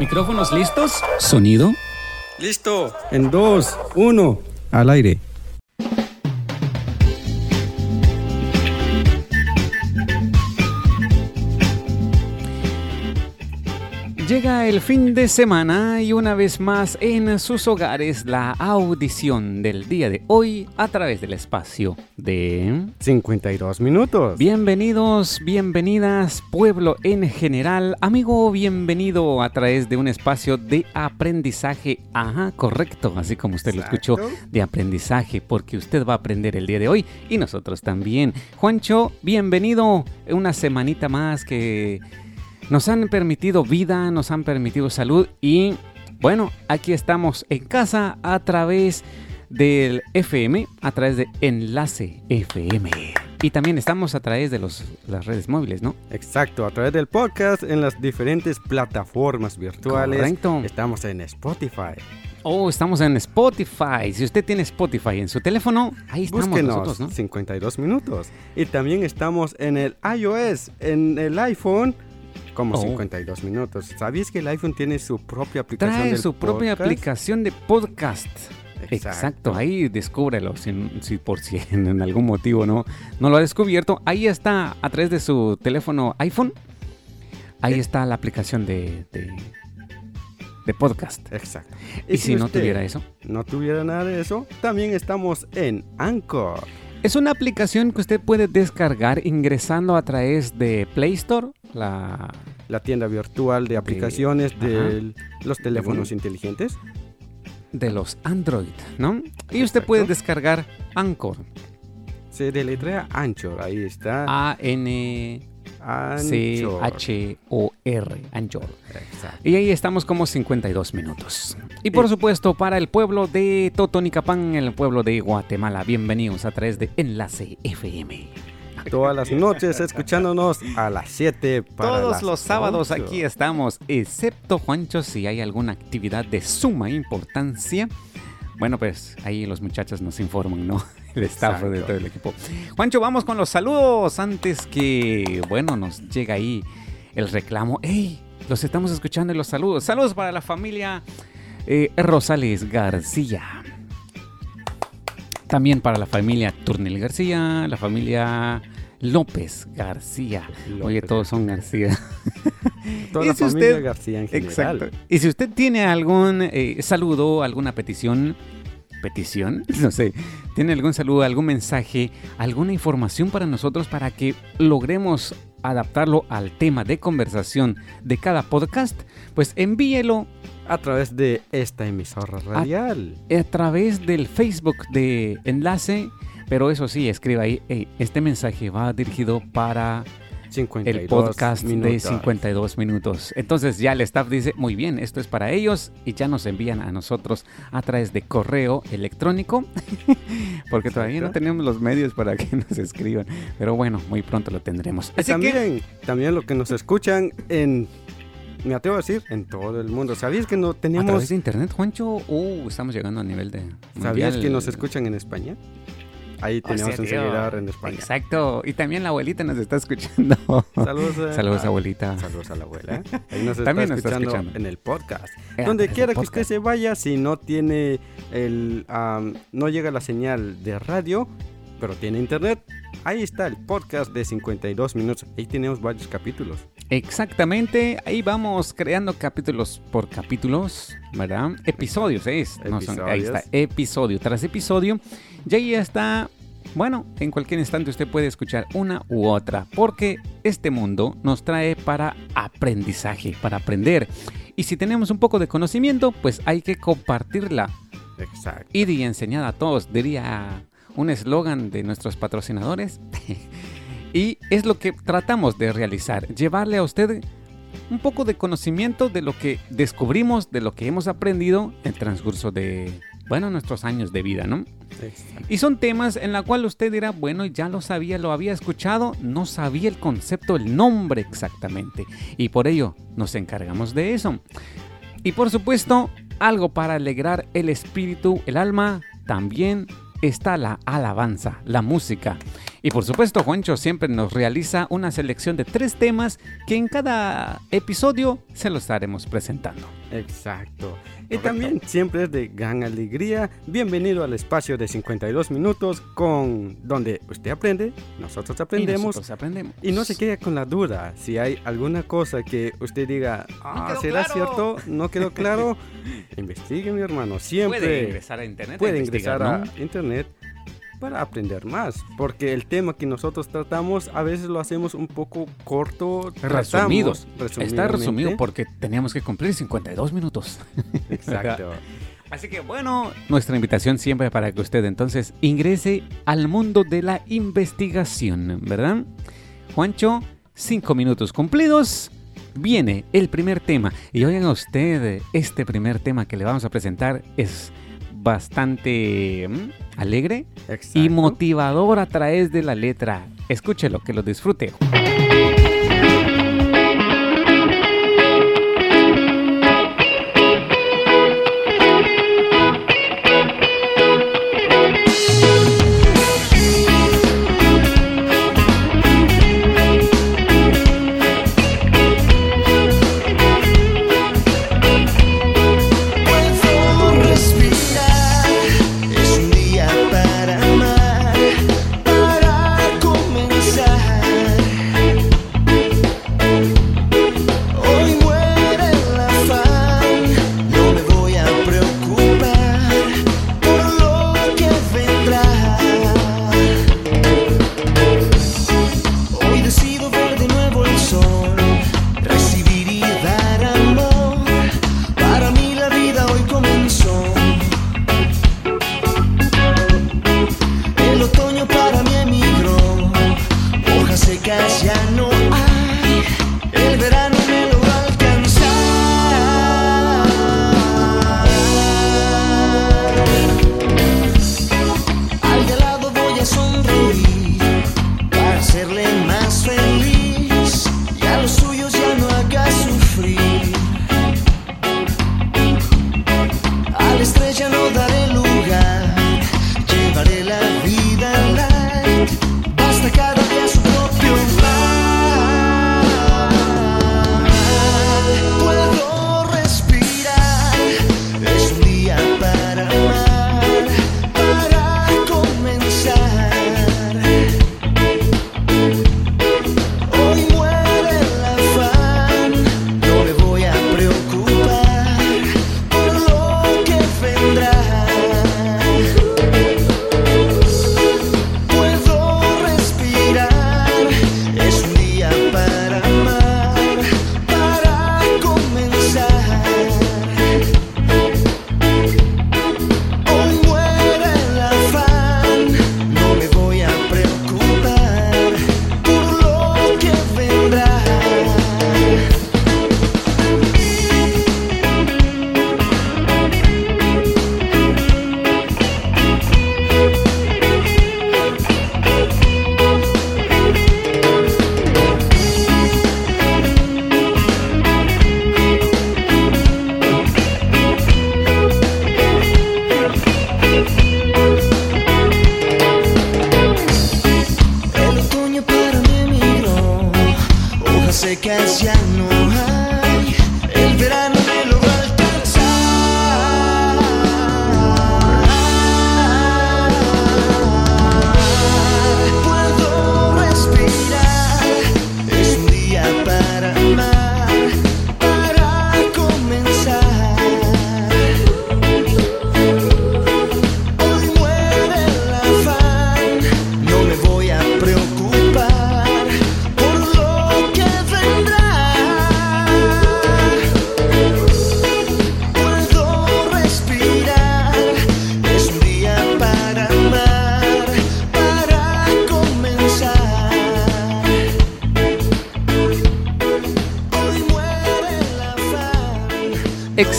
¿Micrófonos listos? ¿Sonido? Listo. En dos, uno, al aire. Llega el fin de semana y una vez más en sus hogares la audición del día de hoy a través del espacio de 52 minutos. Bienvenidos, bienvenidas, pueblo en general. Amigo, bienvenido a través de un espacio de aprendizaje. Ajá, correcto, así como usted lo escuchó, de aprendizaje, porque usted va a aprender el día de hoy y nosotros también. Juancho, bienvenido. Una semanita más que nos han permitido vida, nos han permitido salud y bueno, aquí estamos en casa a través del FM, a través de Enlace FM. Y también estamos a través de los, las redes móviles, ¿no? Exacto, a través del podcast en las diferentes plataformas virtuales. Correcto. Estamos en Spotify. Oh, estamos en Spotify. Si usted tiene Spotify en su teléfono, ahí estamos Búsquenos, nosotros, ¿no? 52 minutos. Y también estamos en el iOS, en el iPhone, como Oh. 52 minutos. ¿Sabías que el iPhone tiene su propia aplicación Trae del su propia podcast? aplicación de podcast. Exacto, ahí descúbrelo, si, si por si en algún motivo no, no lo ha descubierto. Ahí está, a través de su teléfono iPhone, ahí Eh. está la aplicación de, de, de podcast. Exacto. Y, si, no tuviera eso, no tuviera nada de eso, también estamos en Anchor. Es una aplicación que usted puede descargar ingresando a través de Play Store, la, la tienda virtual de aplicaciones de los teléfonos inteligentes. de los Android, ¿no? Y usted puede descargar Anchor, Se deletrea Anchor, ahí está. A-N... C-H-O-R, Anchor. Exacto. Y ahí estamos como 52 minutos. Y por supuesto, para el pueblo de Totonicapán, el pueblo de Guatemala, bienvenidos a través de Enlace FM. Todas las noches escuchándonos a las 7 para Todos las los sábados 8. aquí estamos, excepto Juancho, si hay alguna actividad de suma importancia. Bueno, pues ahí los muchachos nos informan, ¿no? El staff de todo el equipo. Juancho, vamos con los saludos antes que, bueno, nos llega ahí el reclamo. ¡Ey! Los estamos escuchando y los saludos. Saludos para la familia eh, Rosales García. También para la familia Turnel García, la familia López García. Oye, todos son García. Toda la si familia usted- García en general. Exacto. Y si usted tiene algún eh, saludo, alguna petición, petición, no sé, tiene algún saludo, algún mensaje, alguna información para nosotros para que logremos adaptarlo al tema de conversación de cada podcast, pues envíelo A través de esta emisora radial. a través del Facebook de Enlace, pero eso sí, escriba ahí, "Hey, este mensaje va dirigido para 52 el podcast de minutos. 52 minutos. Entonces ya el staff dice, muy bien, esto es para ellos y ya nos envían a nosotros a través de correo electrónico, porque todavía no tenemos los medios para que nos escriban, pero bueno, muy pronto lo tendremos. Así que, también, también lo que nos escuchan en, me atrevo a decir, en todo el mundo. ¿Sabías que no a tenemos, través de internet, Juancho, uh, estamos llegando a nivel de... sabías mundial. que nos escuchan en España? Ahí tenemos un tío, seguidor en España. Exacto, y también la abuelita nos está escuchando. Saludos, eh, Saludos, a- abuelita. Saludos a la abuela. Ahí nos está, También nos está escuchando, escuchando. en el podcast. Eh, Donde quiera que usted se vaya, si no tiene el, am, no llega la señal de radio, pero tiene internet, ahí está el podcast de 52 minutos. Ahí tenemos varios capítulos. Exactamente, ahí vamos creando capítulos por capítulos, ¿verdad? Episodios es, no son- ahí está, episodio tras episodio. Y ahí está, bueno, en cualquier instante usted puede escuchar una u otra, porque este mundo nos trae para aprendizaje, para aprender. Y si tenemos un poco de conocimiento, pues hay que compartirla Exacto. y enseñar a todos, diría un eslogan de nuestros patrocinadores. y es lo que tratamos de realizar, llevarle a usted un poco de conocimiento de lo que descubrimos, de lo que hemos aprendido en el transcurso de, bueno, nuestros años de vida, ¿no? Exacto. Y son temas en la cual usted dirá, bueno, ya lo sabía, lo había escuchado, no sabía el concepto, el nombre exactamente. Y por ello nos encargamos de eso. Y por supuesto, algo para alegrar el espíritu, el alma, también está la alabanza, la música. Y por supuesto, Juancho siempre nos realiza una selección de tres temas que en cada episodio se los estaremos presentando. Exacto. Y también siempre es de gran alegría. Bienvenido al espacio de 52 minutos con donde usted aprende, nosotros aprendemos. Y, nosotros aprendemos. y no se quede con la duda. Si hay alguna cosa que usted diga, ah, ¿será cierto? ¿No quedó claro? Investigue, mi hermano. Siempre puede ingresar a internet. Puede ingresar a internet para aprender más, porque el tema que nosotros tratamos a veces lo hacemos un poco corto, resumido. Está resumido porque teníamos que cumplir 52 minutos. Exacto. Así que bueno, nuestra invitación siempre para que usted entonces ingrese al mundo de la investigación, ¿verdad? Juancho, cinco minutos cumplidos. Viene el primer tema. Y oigan usted, este primer tema que le vamos a presentar es bastante mm, alegre y motivador a través de la letra. Escúchelo, que lo disfrute.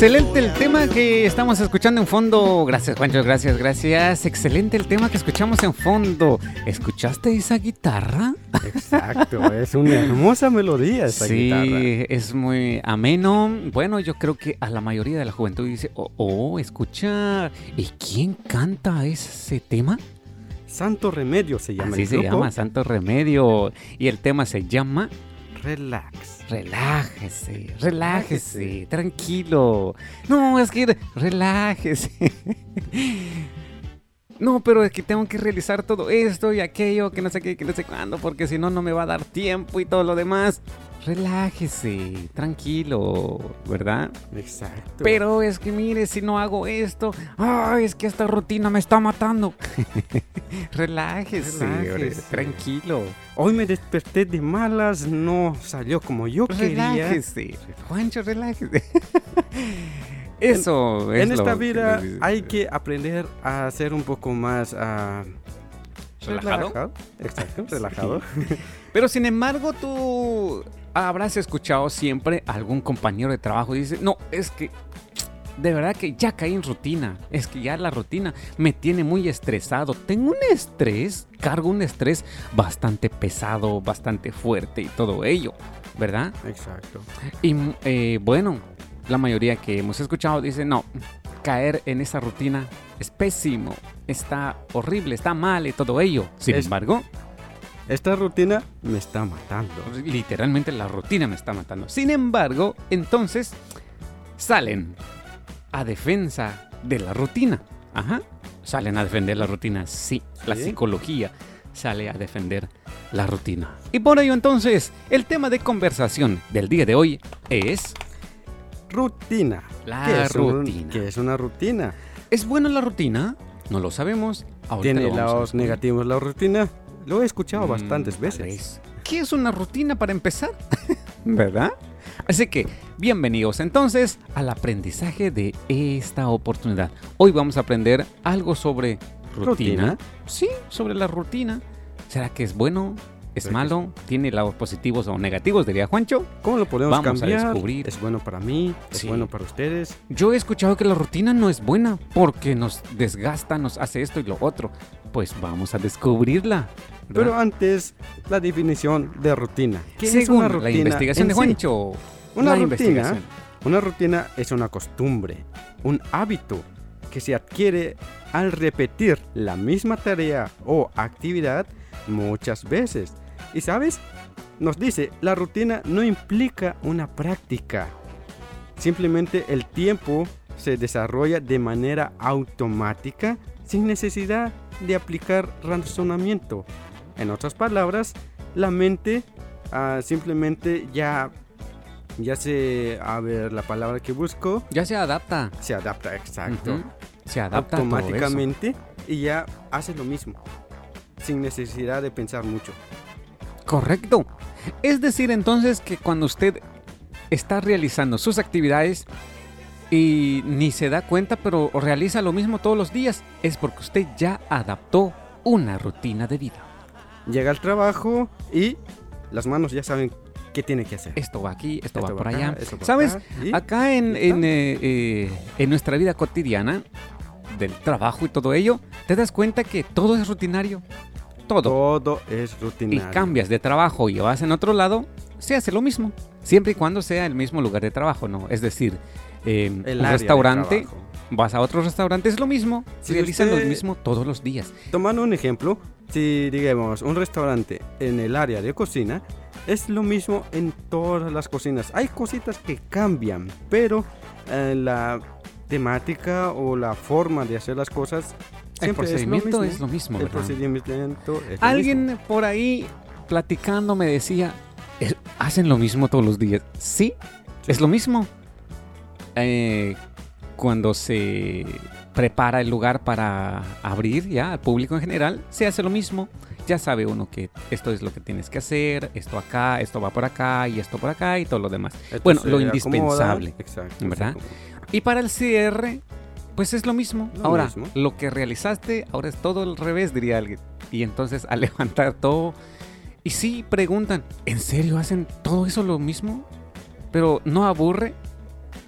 Excelente el tema que estamos escuchando en fondo. Gracias, Juancho, gracias, gracias. Excelente el tema que escuchamos en fondo. ¿Escuchaste esa guitarra? Exacto, es una hermosa melodía esa guitarra. Sí, es muy ameno. Bueno, yo creo que a la mayoría de la juventud dice, oh, oh escucha, ¿y quién canta ese tema? Santo Remedio se llama. Así se llama Santo Remedio. Y el tema se llama Relax. Relájese, relájese, tranquilo. No, es que relájese. No, pero es que tengo que realizar todo esto y aquello, que no sé qué, que no sé cuándo, porque si no, no me va a dar tiempo y todo lo demás relájese, tranquilo, ¿verdad? Exacto. Pero es que mire, si no hago esto, ay, es que esta rutina me está matando. relájese, relájese, tranquilo. Hoy me desperté de malas, no salió como yo quería. Relájese, Juancho, relájese. Eso en, es En esta vida hay que aprender a ser un poco más uh, relajado. Exacto, relajado. Pero sin embargo, tú habrás escuchado siempre algún compañero de trabajo dice, no, es que de verdad que ya caí en rutina. Es que ya la rutina me tiene muy estresado. Tengo un estrés, cargo un estrés bastante pesado, bastante fuerte y todo ello, ¿verdad? Exacto. Y eh, bueno, la mayoría que hemos escuchado dice, no, caer en esa rutina es pésimo, está horrible, está mal y todo ello. Sin embargo, esta rutina me está matando. Literalmente la rutina me está matando. Sin embargo, entonces salen a defensa de la rutina. Ajá. Salen a defender la rutina. Sí, la psicología sale a defender la rutina. Y por ello entonces, el tema de conversación del día de hoy es... Rutina. La rutina. ¿Qué es una rutina? ¿Es buena la rutina? No lo sabemos. ¿Tiene lados negativos la rutina? Lo he escuchado mm, bastantes veces. ¿Qué es una rutina para empezar? ¿Verdad? Así que, bienvenidos entonces al aprendizaje de esta oportunidad. Hoy vamos a aprender algo sobre rutina. Sí, sobre la rutina. ¿Será que es bueno? ¿Es malo? ¿Tiene lados positivos o negativos? Diría Juancho. ¿Cómo lo podemos Vamos cambiar? a descubrir. ¿Es bueno para mí? ¿Es bueno para ustedes? Yo he escuchado que la rutina no es buena porque nos desgasta, nos hace esto y lo otro. Pues vamos a descubrirla. Pero antes, la definición de rutina. ¿Qué es una rutina? La investigación de Juancho. Una rutina, una rutina es una costumbre, un hábito que se adquiere al repetir la misma tarea o actividad muchas veces. Y sabes, nos dice, la rutina no implica una práctica. Simplemente el tiempo se desarrolla de manera automática sin necesidad de aplicar razonamiento. En otras palabras, la mente ah, simplemente ya ya se a ver la palabra que busco ya se adapta. se adapta exacto. Se adapta automáticamente y ya hace lo mismo sin necesidad de pensar mucho. Correcto. Es decir entonces que cuando usted está realizando sus actividades y ni se da cuenta pero realiza lo mismo todos los días es porque usted ya adaptó una rutina de vida llega al trabajo y las manos ya saben qué tiene que hacer. Esto va aquí, esto, va por allá. ¿Sabes? Acá, en, eh, eh, en, nuestra vida cotidiana, del trabajo y todo ello, te das cuenta que todo es rutinario. Todo. Todo es rutinario. Y cambias de trabajo y vas en otro lado, se hace lo mismo. Siempre y cuando sea el mismo lugar de trabajo, ¿no? Es decir, el un restaurante vas a otros restaurantes, es lo mismo, si realizan lo mismo todos los días. Tomando un ejemplo, si digamos un restaurante en el área de cocina, es lo mismo en todas las cocinas. Hay cositas que cambian, pero eh, la temática o la forma de hacer las cosas siempre el procedimiento es lo mismo. el procedimiento es Alguien por ahí platicando me decía, ¿hacen lo mismo todos los días? Sí, es lo mismo. Eh, cuando se prepara el lugar para abrir ya al público en general, se hace lo mismo. Ya sabe uno que esto es lo que tienes que hacer, esto acá, esto va por acá y esto por acá y todo lo demás. bueno, lo indispensable, ¿verdad? Y para el cierre, pues es lo mismo. ahora, lo que realizaste, ahora es todo al revés, diría alguien. Y entonces al levantar todo, y sí preguntan, ¿en serio hacen todo eso lo mismo? Pero no aburre.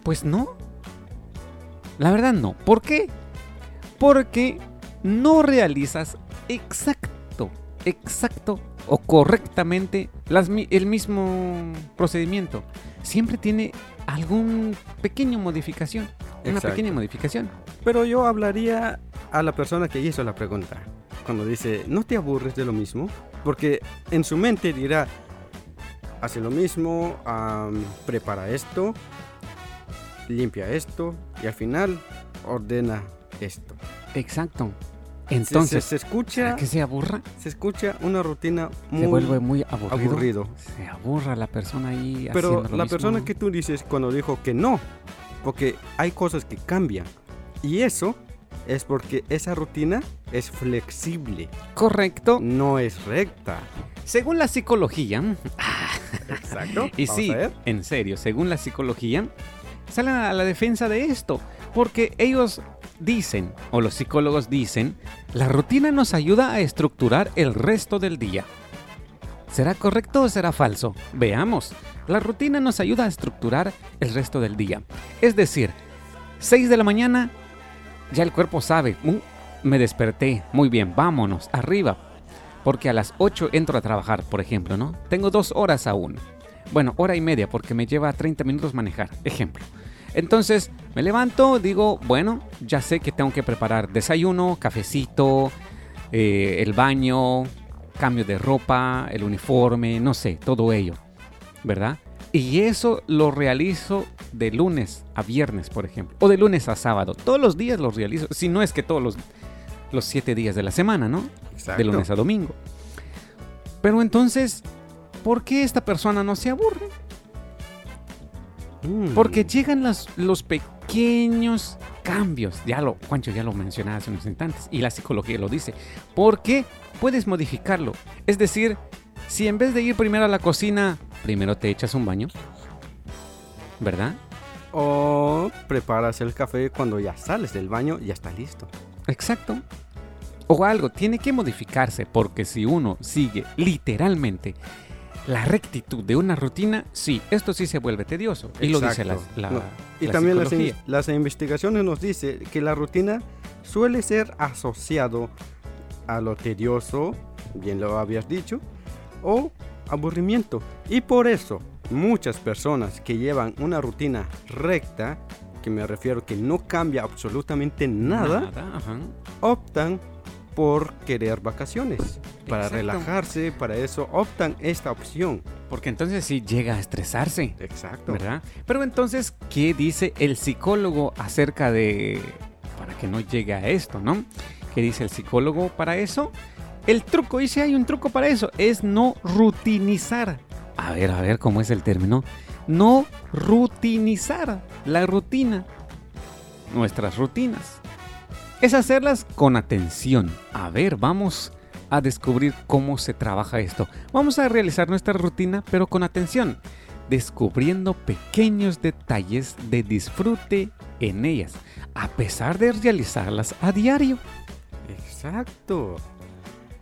Pues no, la verdad no. ¿Por qué? Porque no realizas exacto, exacto o correctamente el mismo procedimiento. Siempre tiene algún pequeño modificación. Una pequeña modificación. Pero yo hablaría a la persona que hizo la pregunta. cuando dice, ¿no te aburres de lo mismo? Porque en su mente dirá, hace lo mismo, prepara esto, limpia esto y al final ordena esto. Exacto. Entonces, se, escucha que se aburra. Se escucha una rutina muy se vuelve muy aburrido. Se aburra la persona ahí. Pero la persona que tú dices cuando dijo que no, porque hay cosas que cambian y eso es porque esa rutina es flexible. Correcto. No es recta. Según la psicología. Exacto. y sí, en serio, según la psicología, salen a la defensa de esto. Porque ellos dicen, o los psicólogos dicen, la rutina nos ayuda a estructurar el resto del día. ¿Será correcto o será falso? Veamos. La rutina nos ayuda a estructurar el resto del día. Es decir, 6 de la mañana, ya el cuerpo sabe, uh, me desperté, muy bien, vámonos, arriba. Porque a las 8 entro a trabajar, por ejemplo, ¿no? Tengo dos horas aún. Bueno, hora y media porque me lleva 30 minutos manejar, ejemplo. Entonces me levanto, digo, bueno, ya sé que tengo que preparar desayuno, cafecito, eh, el baño, cambio de ropa, el uniforme, no sé, todo ello, ¿verdad? Y eso lo realizo de lunes a viernes, por ejemplo, o de lunes a sábado. Todos los días lo realizo, si no es que todos los, los siete días de la semana, ¿no? De lunes a domingo. Pero entonces, ¿por qué esta persona no se aburre? Mm. Porque llegan los, los pequeños cambios. Ya lo, Juancho ya lo mencionaba hace unos instantes. Y la psicología lo dice. Porque puedes modificarlo. Es decir, si en vez de ir primero a la cocina, primero te echas un baño. ¿Verdad? O preparas el café cuando ya sales del baño y ya está listo. Exacto. O algo, tiene que modificarse porque si uno sigue literalmente la rectitud de una rutina, sí, esto sí se vuelve tedioso. Y lo dice la, Y también las, las, investigaciones nos dice que la rutina suele ser asociado a lo tedioso, bien lo habías dicho, o aburrimiento. Y por eso muchas personas que llevan una rutina recta, que me refiero que no cambia absolutamente nada, optan por querer vacaciones. Para relajarse, para eso optan esta opción. Porque entonces sí llega a estresarse. Exacto. ¿Verdad? Pero entonces, ¿qué dice el psicólogo acerca de... para que no llegue a esto, ¿no? ¿Qué dice el psicólogo para eso? El truco, y si hay un truco para eso, es no rutinizar. A ver, a ver, ¿cómo es el término? No rutinizar la rutina. Nuestras rutinas es hacerlas con atención. A ver, vamos a descubrir cómo se trabaja esto. Vamos a realizar nuestra rutina, pero con atención, descubriendo pequeños detalles de disfrute en ellas, a pesar de realizarlas a diario. Exacto.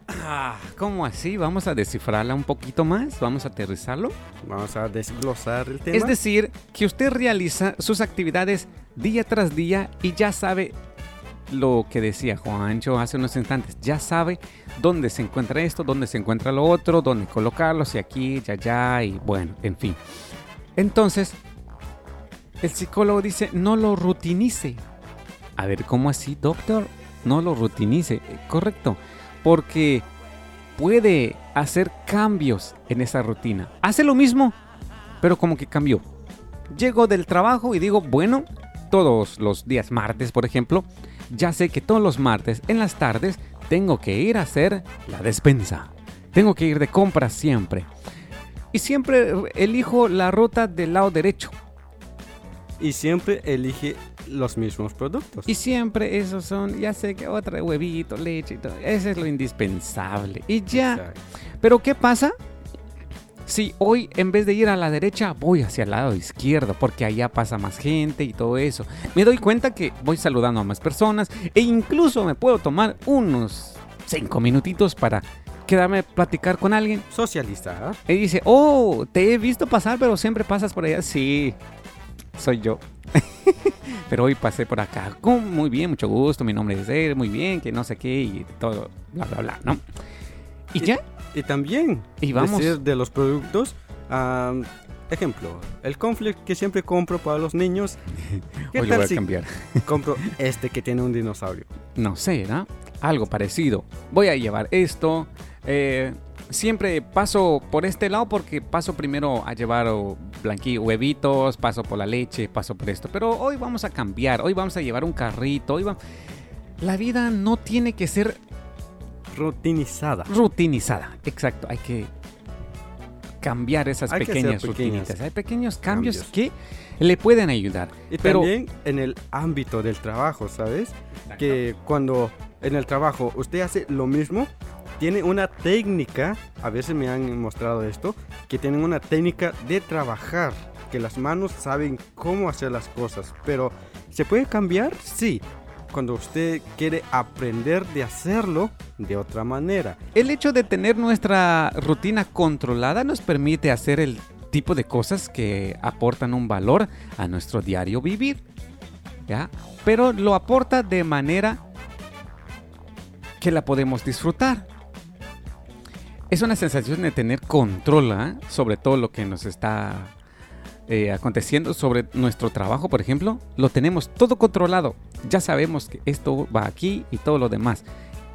Ah, ¿Cómo así? Vamos a descifrarla un poquito más, vamos a aterrizarlo. Vamos a desglosar el tema. Es decir, que usted realiza sus actividades día tras día y ya sabe lo que decía Juancho hace unos instantes. Ya sabe dónde se encuentra esto, dónde se encuentra lo otro, dónde colocarlo, si aquí, ya, ya, y bueno, en fin. Entonces, el psicólogo dice, no lo rutinice. A ver, ¿cómo así, doctor? No lo rutinice. Eh, correcto. Porque puede hacer cambios en esa rutina. Hace lo mismo, pero como que cambió. Llego del trabajo y digo, bueno, todos los días martes, por ejemplo, ya sé que todos los martes en las tardes tengo que ir a hacer la despensa. Tengo que ir de compras siempre. Y siempre elijo la ruta del lado derecho. Y siempre elige los mismos productos. Y siempre esos son, ya sé que otra huevito, leche y todo. Ese es lo indispensable. Y ya. Pero ¿qué pasa? Si hoy en vez de ir a la derecha voy hacia el lado izquierdo porque allá pasa más gente y todo eso. Me doy cuenta que voy saludando a más personas e incluso me puedo tomar unos 5 minutitos para quedarme a platicar con alguien. Socialista. Y dice, oh, te he visto pasar pero siempre pasas por allá. Sí, soy yo. pero hoy pasé por acá. Muy bien, mucho gusto, mi nombre es él, muy bien, que no sé qué y todo, bla, bla, bla, ¿no? Y ya, y también y vamos. decir de los productos. ejemplo, el conflict que siempre compro para los niños. ¿Qué Hoy tal lo voy a cambiar. compro este que tiene un dinosaurio? No sé, ¿no? algo parecido. Voy a llevar esto. Eh, siempre paso por este lado porque paso primero a llevar blanquillo, huevitos, paso por la leche, paso por esto. Pero hoy vamos a cambiar, hoy vamos a llevar un carrito, hoy La vida no tiene que ser rutinizada. Rutinizada, exacto. Hay que cambiar esas pequeñas rutinitas. Hay pequeños cambios, que le pueden ayudar. Y también en el ámbito del trabajo, ¿sabes? Que cuando en el trabajo usted hace lo mismo, tiene una técnica, a veces me han mostrado esto, que tienen una técnica de trabajar, que las manos saben cómo hacer las cosas, pero ¿se puede cambiar? Sí, cuando usted quiere aprender de hacerlo de otra manera. El hecho de tener nuestra rutina controlada nos permite hacer el tipo de cosas que aportan un valor a nuestro diario vivir. ¿Ya? Pero lo aporta de manera que la podemos disfrutar es una sensación de tener control ¿ah? sobre todo lo que nos está eh, aconteciendo, sobre nuestro trabajo, por ejemplo. Lo tenemos todo controlado. Ya sabemos que esto va aquí y todo lo demás.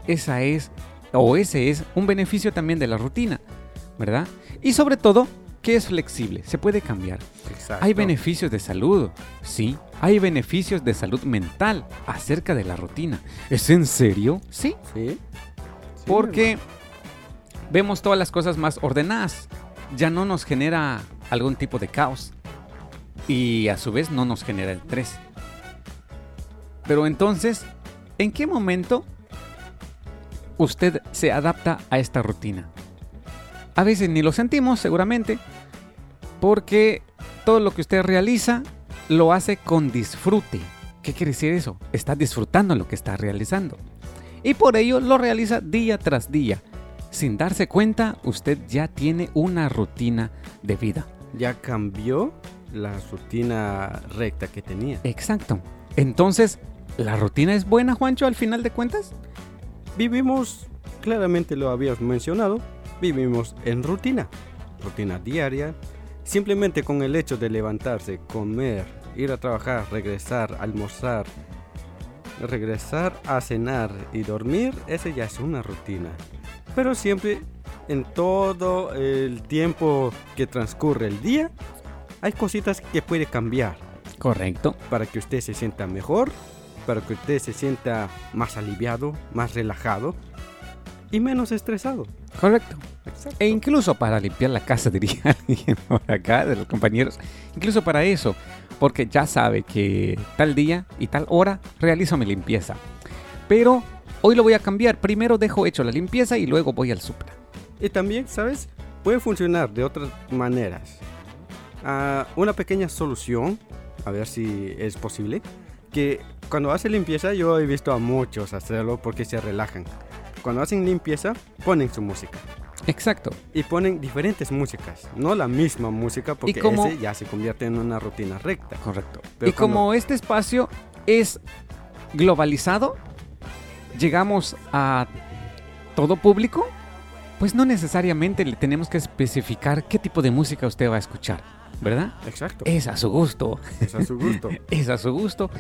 Esa es, o ese es, un beneficio también de la rutina, ¿verdad? Y sobre todo, que es flexible, se puede cambiar. Hay beneficios de salud, sí. Hay beneficios de salud mental acerca de la rutina. ¿Es en serio? Sí. Sí. Porque vemos todas las cosas más ordenadas. Ya no nos genera algún tipo de caos. Y a su vez no nos genera el. Pero entonces, ¿en qué momento usted se adapta a esta rutina? A veces ni lo sentimos, seguramente, porque todo lo que usted realiza lo hace con disfrute. ¿Qué quiere decir eso? Está disfrutando lo que está realizando. Y por ello lo realiza día tras día sin darse cuenta, usted ya tiene una rutina de vida. Ya cambió la rutina recta que tenía. Exacto. Entonces, ¿la rutina es buena, Juancho, al final de cuentas? Vivimos, claramente lo habías mencionado, vivimos en rutina. Rutina diaria. Simplemente con el hecho de levantarse, comer, ir a trabajar, regresar, almorzar, regresar a cenar y dormir, ese ya es una rutina pero siempre en todo el tiempo que transcurre el día hay cositas que puede cambiar. Correcto. Para que usted se sienta mejor, para que usted se sienta más aliviado, más relajado y menos estresado. Correcto. E incluso para limpiar la casa, diría alguien por acá, de los compañeros. Incluso para eso, porque ya sabe que tal día y tal hora realizo mi limpieza. Pero Hoy lo voy a cambiar. Primero dejo hecho la limpieza y luego voy al Supra. Y también, ¿sabes? Puede funcionar de otras maneras. Una pequeña solución, a ver si es posible, que cuando hace limpieza yo he visto a muchos hacerlo porque se relajan. Cuando hacen limpieza ponen su música. Exacto. Y ponen diferentes músicas, no la misma música porque ese ya se convierte en una rutina recta. Correcto. y como este espacio es globalizado, llegamos a todo público, pues no necesariamente le tenemos que especificar qué tipo de música usted va a escuchar, ¿verdad? Exacto. Es a su gusto. Es a su gusto. es a su gusto.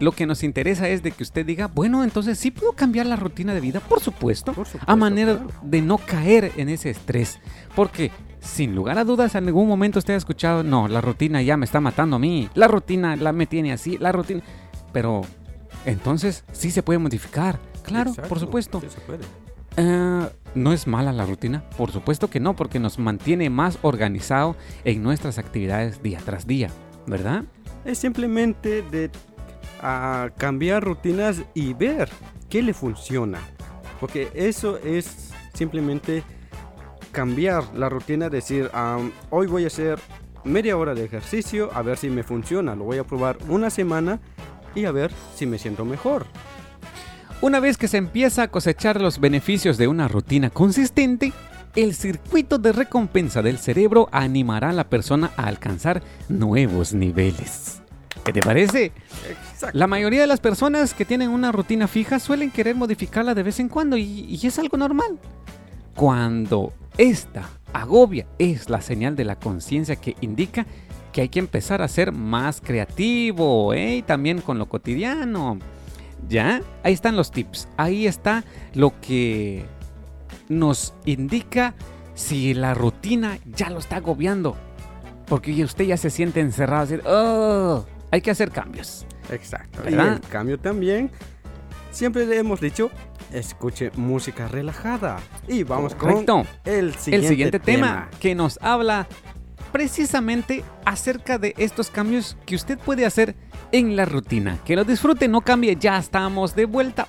Lo que nos interesa es de que usted diga, bueno, entonces sí puedo cambiar la rutina de vida, por supuesto, a manera de no caer en ese estrés. Porque sin lugar a dudas, en algún momento usted ha escuchado, no, la rutina ya me está matando a mí, la rutina la me tiene así, la rutina... Pero entonces sí se puede modificar Claro, por supuesto. Eh, ¿No es mala la rutina? Por supuesto que no, porque nos mantiene más organizado en nuestras actividades día tras día, ¿verdad? Es simplemente de cambiar rutinas y ver qué le funciona. Porque eso es simplemente cambiar la rutina, decir, hoy voy a hacer media hora de ejercicio, a ver si me funciona, lo voy a probar una semana y a ver si me siento mejor. Una vez que se empieza a cosechar los beneficios de una rutina consistente, el circuito de recompensa del cerebro animará a la persona a alcanzar nuevos niveles. ¿Qué te parece? La mayoría de las personas que tienen una rutina fija suelen querer modificarla de vez en cuando y, y es algo normal. Cuando esta agobia es la señal de la conciencia que indica que hay que empezar a ser más creativo ¿eh? y también con lo cotidiano ¿Ya? Ahí están los tips. Ahí está lo que nos indica si la rutina ya lo está agobiando. Porque usted ya se siente encerrado, decir, oh, hay que hacer cambios. Exacto. Y el cambio también, siempre le hemos dicho, escuche música relajada. Y vamos con el siguiente, tema que nos habla precisamente acerca de estos cambios que usted puede hacer en la rutina. Que lo disfrute, no cambie, ya estamos de vuelta.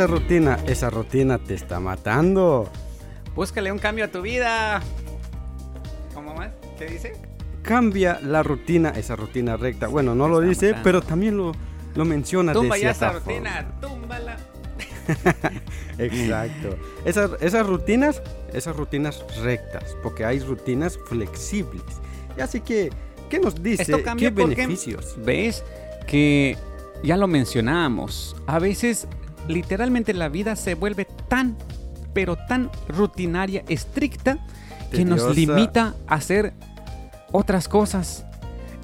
Esa rutina, esa rutina te está matando. Búscale un cambio a tu vida. ¿Cómo más? ¿Qué dice? Cambia la rutina, esa rutina recta. Bueno, no lo dice, pero también lo, lo menciona Tumba de ya esa rutina, túmbala. Exacto. Esas, esas rutinas, esas rutinas rectas, porque hay rutinas flexibles. Y así que, ¿qué nos dice? ¿Qué beneficios? ¿Ves? Que ya lo mencionábamos. A veces literalmente la vida se vuelve tan, pero tan rutinaria, estricta, que nos limita a hacer otras cosas.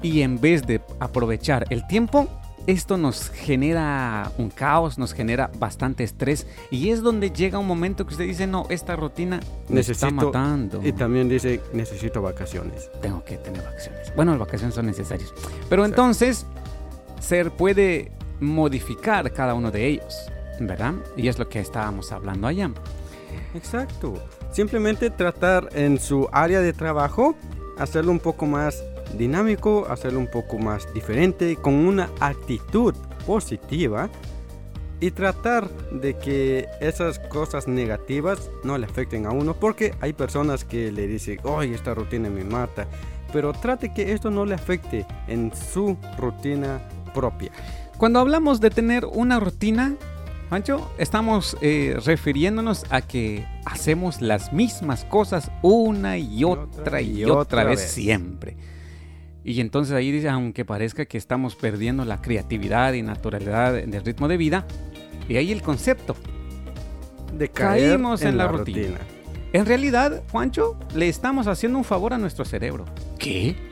Y en vez de aprovechar el tiempo, esto nos genera un caos, nos genera bastante estrés y es donde llega un momento que usted dice, no, esta rutina me está matando. Y también dice, necesito vacaciones. Tengo que tener vacaciones. Bueno, las vacaciones son necesarias. Pero entonces, ser puede modificar cada uno de ellos, ¿verdad? Y es lo que estábamos hablando allá. Exacto. Simplemente tratar en su área de trabajo, hacerlo un poco más dinámico, hacerlo un poco más diferente, con una actitud positiva y tratar de que esas cosas negativas no le afecten a uno, porque hay personas que le dicen, hoy esta rutina me mata, pero trate que esto no le afecte en su rutina propia. Cuando hablamos de tener una rutina, Mancho, estamos eh, refiriéndonos a que hacemos las mismas cosas una y otra y, otra, vez, siempre. Y entonces ahí dice, aunque parezca que estamos perdiendo la creatividad y naturalidad del ritmo de vida, y ahí el concepto. De Caímos en, la, rutina. En realidad, Juancho, le estamos haciendo un favor a nuestro cerebro. ¿Qué?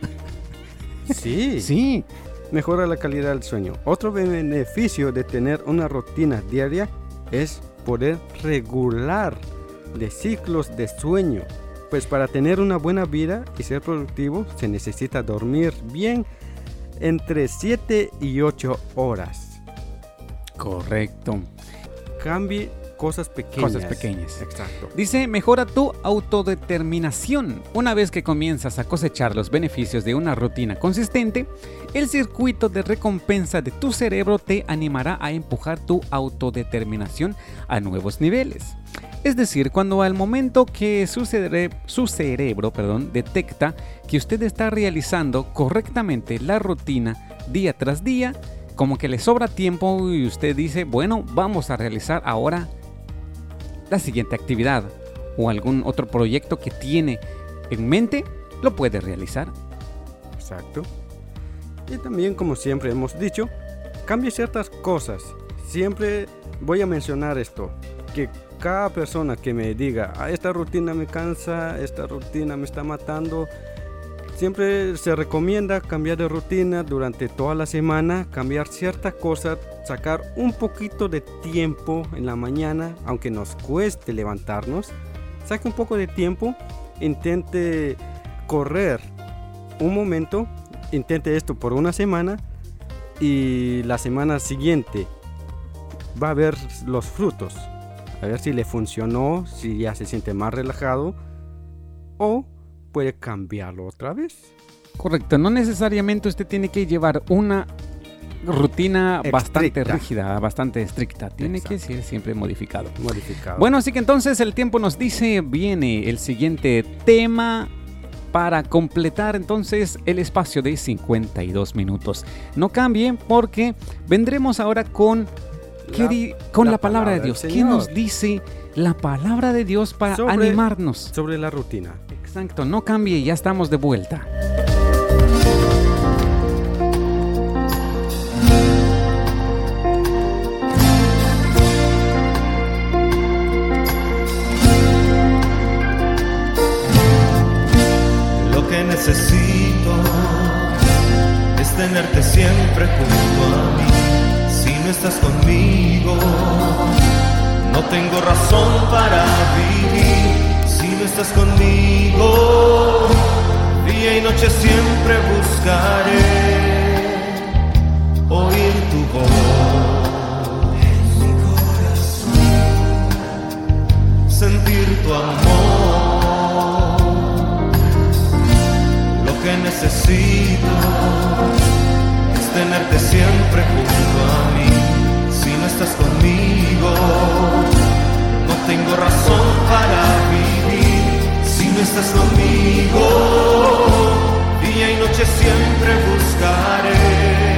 Sí. sí mejora la calidad del sueño. Otro beneficio de tener una rutina diaria es poder regular de ciclos de sueño. Pues para tener una buena vida y ser productivo se necesita dormir bien entre 7 y 8 horas. Correcto. Cambie Cosas pequeñas. Cosas pequeñas. Exacto. Dice, mejora tu autodeterminación. Una vez que comienzas a cosechar los beneficios de una rutina consistente, el circuito de recompensa de tu cerebro te animará a empujar tu autodeterminación a nuevos niveles. Es decir, cuando al momento que su, su cerebro perdón, detecta que usted está realizando correctamente la rutina día tras día, como que le sobra tiempo y usted dice, bueno, vamos a realizar ahora la siguiente actividad o algún otro proyecto que tiene en mente, lo puede realizar. Exacto. Y también, como siempre hemos dicho, cambie ciertas cosas. Siempre voy a mencionar esto, que cada persona que me diga, ah, esta rutina me cansa, esta rutina me está matando, Siempre se recomienda cambiar de rutina durante toda la semana, cambiar ciertas cosas, sacar un poquito de tiempo en la mañana, aunque nos cueste levantarnos. Saque un poco de tiempo, intente correr un momento, intente esto por una semana y la semana siguiente va a ver los frutos. A ver si le funcionó, si ya se siente más relajado o puede cambiarlo otra vez. Correcto, no necesariamente usted tiene que llevar una rutina bastante rígida, bastante estricta. Tiene que ser siempre modificado. Modificado. Bueno, así que entonces el tiempo nos dice, viene el siguiente tema para completar entonces el espacio de 52 minutos. No cambie porque vendremos ahora con, con la, palabra, de Dios. ¿Qué nos dice la palabra de Dios para animarnos? Sobre la rutina. Exacto, no cambie, ya estamos de vuelta. Lo que necesito es tenerte siempre junto a mí. Si no estás conmigo, no tengo razón para vivir no estás conmigo, día y noche siempre buscaré oír tu voz en mi corazón, sentir tu amor, lo que necesito es tenerte siempre junto a mí, si no estás conmigo, no tengo razón para vivir estás conmigo, día y noche siempre buscaré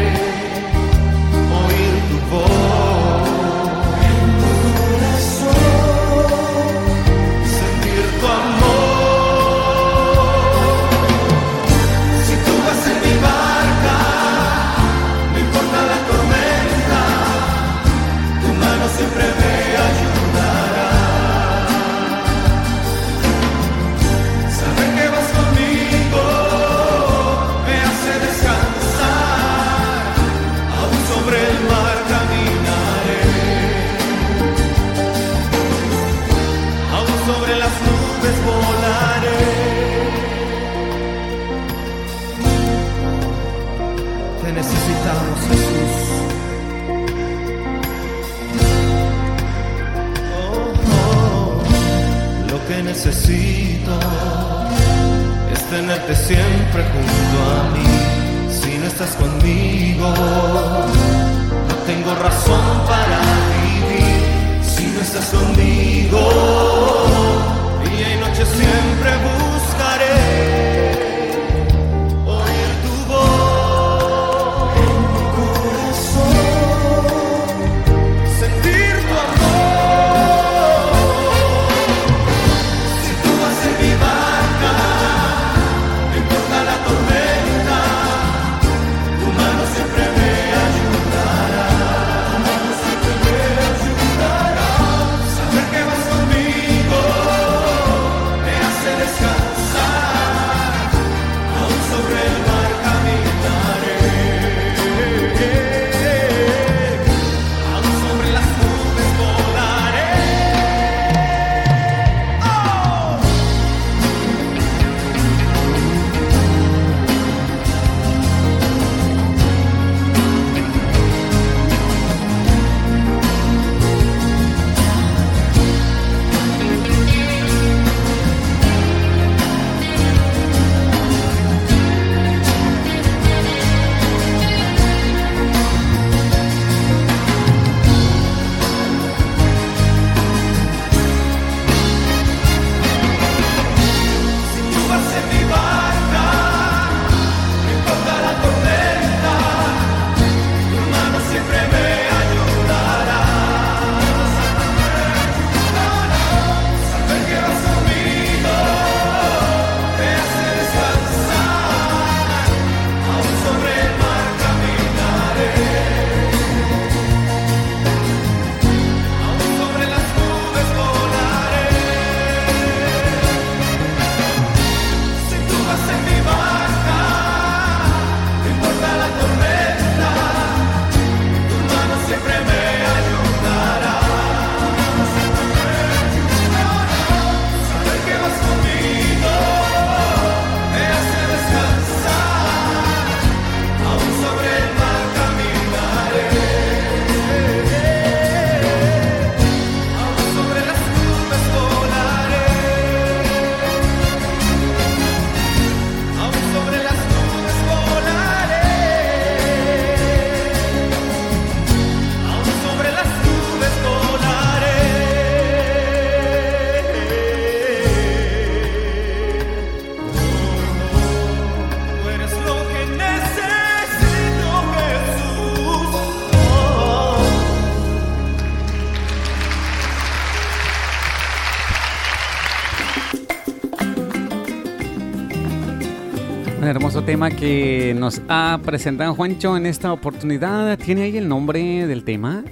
tema que nos ha presentado Juancho en esta oportunidad. ¿Tiene ahí el nombre del tema?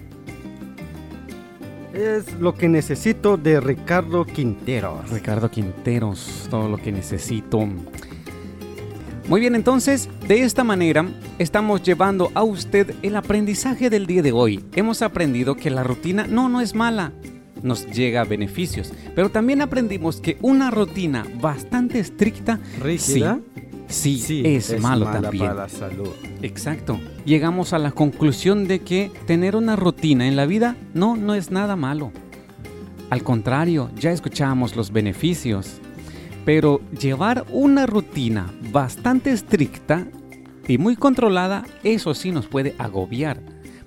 Es lo que necesito de Ricardo Quinteros. Ricardo Quinteros, todo lo que necesito. Muy bien, entonces, de esta manera estamos llevando a usted el aprendizaje del día de hoy. Hemos aprendido que la rutina no, no es mala, nos llega a beneficios, pero también aprendimos que una rutina bastante estricta, rígida, sí, es, malo también. Para la salud. Exacto. Llegamos a la conclusión de que tener una rutina en la vida no, no es nada malo. Al contrario, ya escuchamos los beneficios. Pero llevar una rutina bastante estricta y muy controlada, eso sí nos puede agobiar.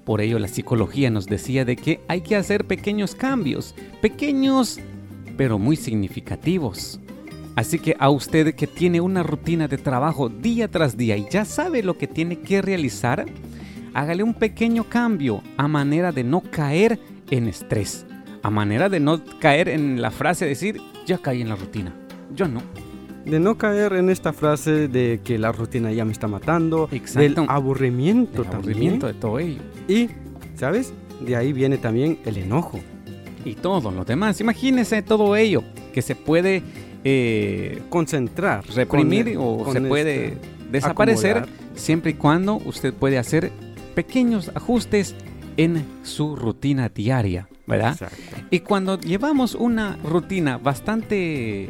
Por ello la psicología nos decía de que hay que hacer pequeños cambios, pequeños pero muy significativos. Así que a usted que tiene una rutina de trabajo día tras día y ya sabe lo que tiene que realizar, hágale un pequeño cambio a manera de no caer en estrés, a manera de no caer en la frase de decir, ya caí en la rutina. Yo no. De no caer en esta frase de que la rutina ya me está matando, Exacto. del aburrimiento también. aburrimiento de todo ello. Y, ¿sabes? De ahí viene también el enojo. Y todo lo demás. Imagínese todo ello que se puede eh, Concentrar. reprimir con- o con se puede este- desaparecer acomodar. siempre y cuando usted puede hacer pequeños ajustes en su rutina diaria, ¿verdad? Exacto. Y cuando llevamos una rutina bastante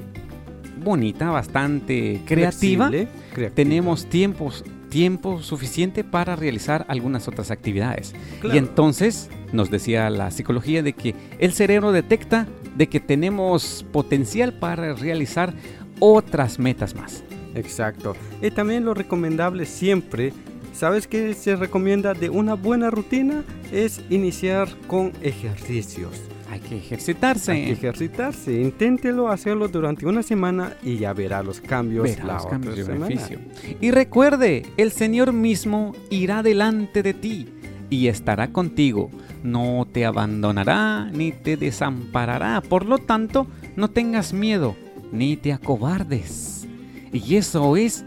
bonita, bastante creativa, Flexible, creativa. tenemos tiempos, tiempo suficiente para realizar algunas otras actividades. Claro. Y entonces nos decía la psicología de que el cerebro detecta de que tenemos potencial para realizar otras metas más. Exacto. Y también lo recomendable siempre, ¿sabes qué se recomienda de una buena rutina? Es iniciar con ejercicios. Hay que ejercitarse. Hay que ejercitarse. Inténtelo hacerlo durante una semana y ya verá los cambios Verá la los otra cambios de semana. beneficio. Y recuerde, el Señor mismo irá delante de ti y estará contigo. No te abandonará ni te desamparará. Por lo tanto, no tengas miedo ni te acobardes. Y eso es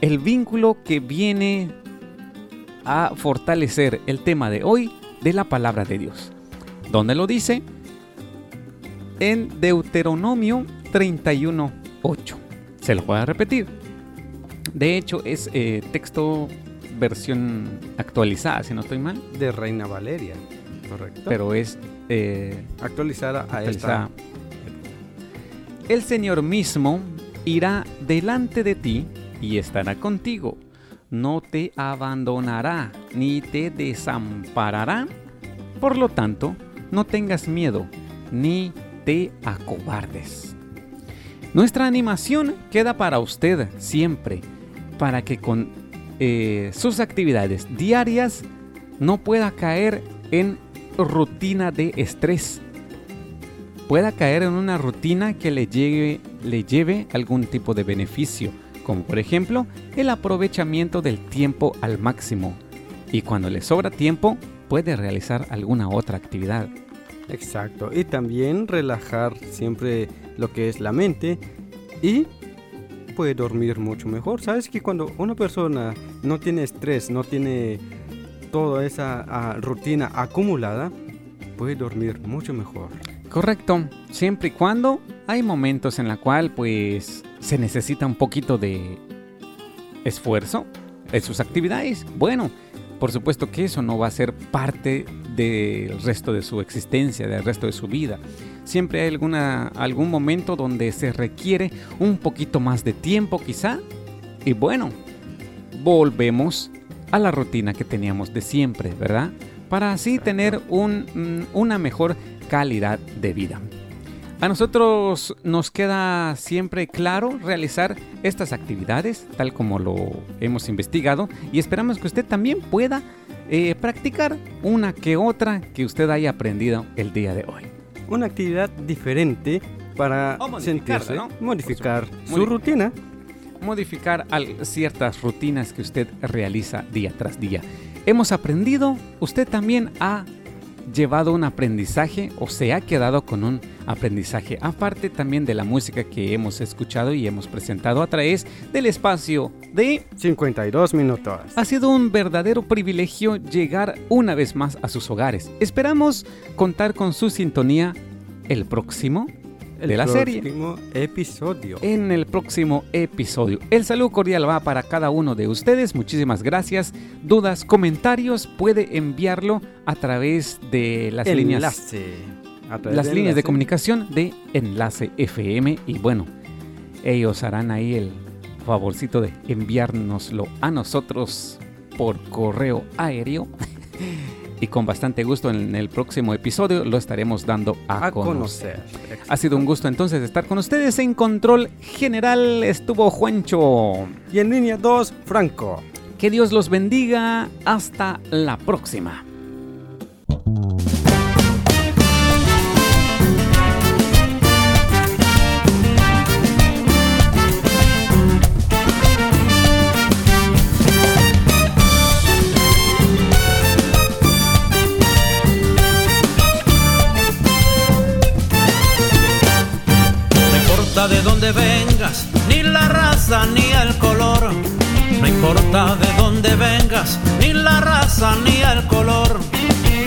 el vínculo que viene a fortalecer el tema de hoy de la palabra de Dios. ¿Dónde lo dice? En Deuteronomio 31.8. Se lo voy a repetir. De hecho, es eh, texto versión actualizada, si no estoy mal, De Reina Valeria, correcto. pero es eh, actualizada a actualizada. esta. El Señor mismo irá delante de ti y estará contigo. No te abandonará ni te desamparará. Por lo tanto, no tengas miedo ni te acobardes. Nuestra animación queda para usted siempre, para que con eh, sus actividades diarias no pueda caer en rutina de estrés pueda caer en una rutina que le lleve, le lleve algún tipo de beneficio, como por ejemplo el aprovechamiento del tiempo al máximo. Y cuando le sobra tiempo, puede realizar alguna otra actividad. Exacto. Y también relajar siempre lo que es la mente y puede dormir mucho mejor. Sabes que cuando una persona no tiene estrés, no tiene toda esa ah, rutina acumulada, puede dormir mucho mejor. Correcto, siempre y cuando hay momentos en la cual pues se necesita un poquito de esfuerzo en sus actividades. Bueno, por supuesto que eso no va a ser parte del resto de su existencia, del resto de su vida. Siempre hay alguna, algún momento donde se requiere un poquito más de tiempo quizá. Y bueno, volvemos a la rutina que teníamos de siempre, ¿verdad? Para así tener un, mm, una mejor calidad de vida. A nosotros nos queda siempre claro realizar estas actividades tal como lo hemos investigado y esperamos que usted también pueda eh, practicar una que otra que usted haya aprendido el día de hoy. Una actividad diferente para sentirse, ¿no? modificar su rutina. Modificar al- ciertas rutinas que usted realiza día tras día. Hemos aprendido, usted también ha llevado un aprendizaje o se ha quedado con un aprendizaje, aparte también de la música que hemos escuchado y hemos presentado a través del espacio de 52 minutos. Ha sido un verdadero privilegio llegar una vez más a sus hogares. Esperamos contar con su sintonía el próximo de la serie. próximo episodio. En el próximo episodio. El saludo cordial va para cada uno de ustedes. Muchísimas gracias. Dudas, comentarios, puede enviarlo a través de las líneas, Enlace. A través las de líneas de comunicación de Enlace FM. Y bueno, ellos harán ahí el favorcito de enviárnoslo a nosotros por correo aéreo. y con bastante gusto en el próximo episodio lo estaremos dando a, A conocer. conocer. Ha sido un gusto entonces estar con ustedes. En control general estuvo Juancho. Y en línea 2, Franco. Que Dios los bendiga. Hasta la próxima. Ni la raza ni el color. No importa de dónde vengas, ni la raza ni el color.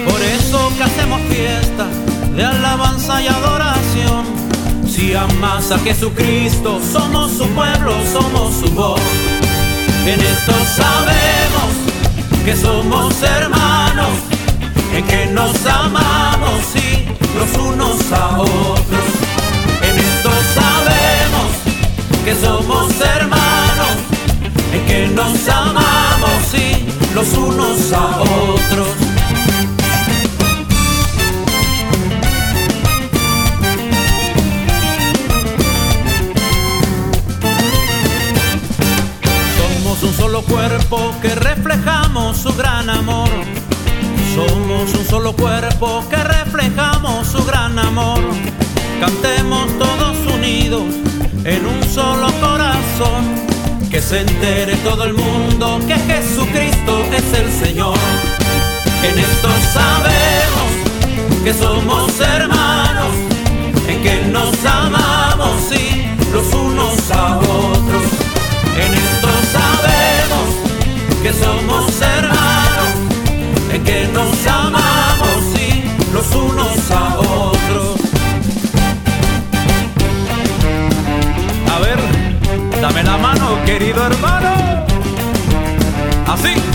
Por eso que hacemos fiesta de alabanza y adoración. Si amas a Jesucristo, somos su pueblo, somos su voz. En esto sabemos que somos hermanos, en que nos amamos y los unos a otros que somos hermanos, en que nos amamos sí, los unos a otros. Somos un solo cuerpo que reflejamos su gran amor. Somos un solo cuerpo que reflejamos su gran amor. Cantemos todos unidos en un solo corazón. Que se entere todo el mundo que Jesucristo es el Señor. En esto sabemos que somos hermanos, en que nos amamos y los unos a otros. En esto sabemos que somos la mano, querido hermano. Así.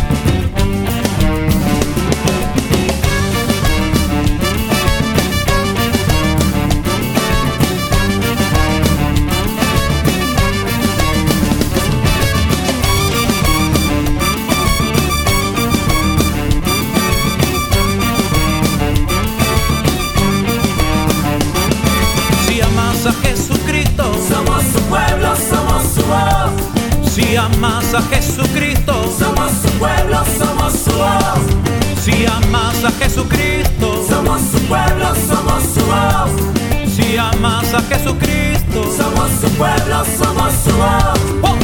A Jesucristo, somos su pueblo, somos su voz. Si amas a Jesucristo, somos su pueblo, somos su voz. Si amas a Jesucristo, somos su pueblo, somos su voz. Oh.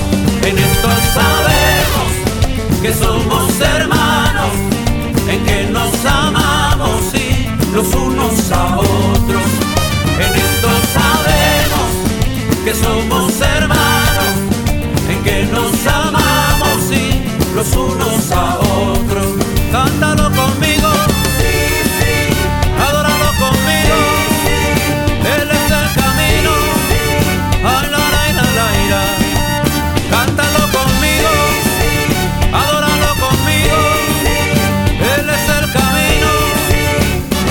En esto sabemos que somos hermanos, en que nos amamos y los unos a otros. Los unos a otros. Cántalo conmigo. Sí, sí. Adóralo conmigo. Él es el camino. Ay, la, la, la. Cántalo conmigo. Adóralo conmigo. Él es el camino.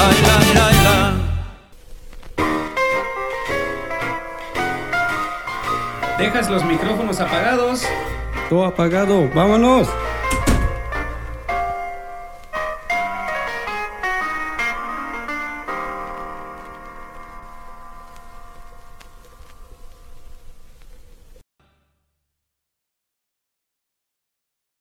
Ay, la, la, la. Dejas los micrófonos apagados. Todo apagado, vámonos.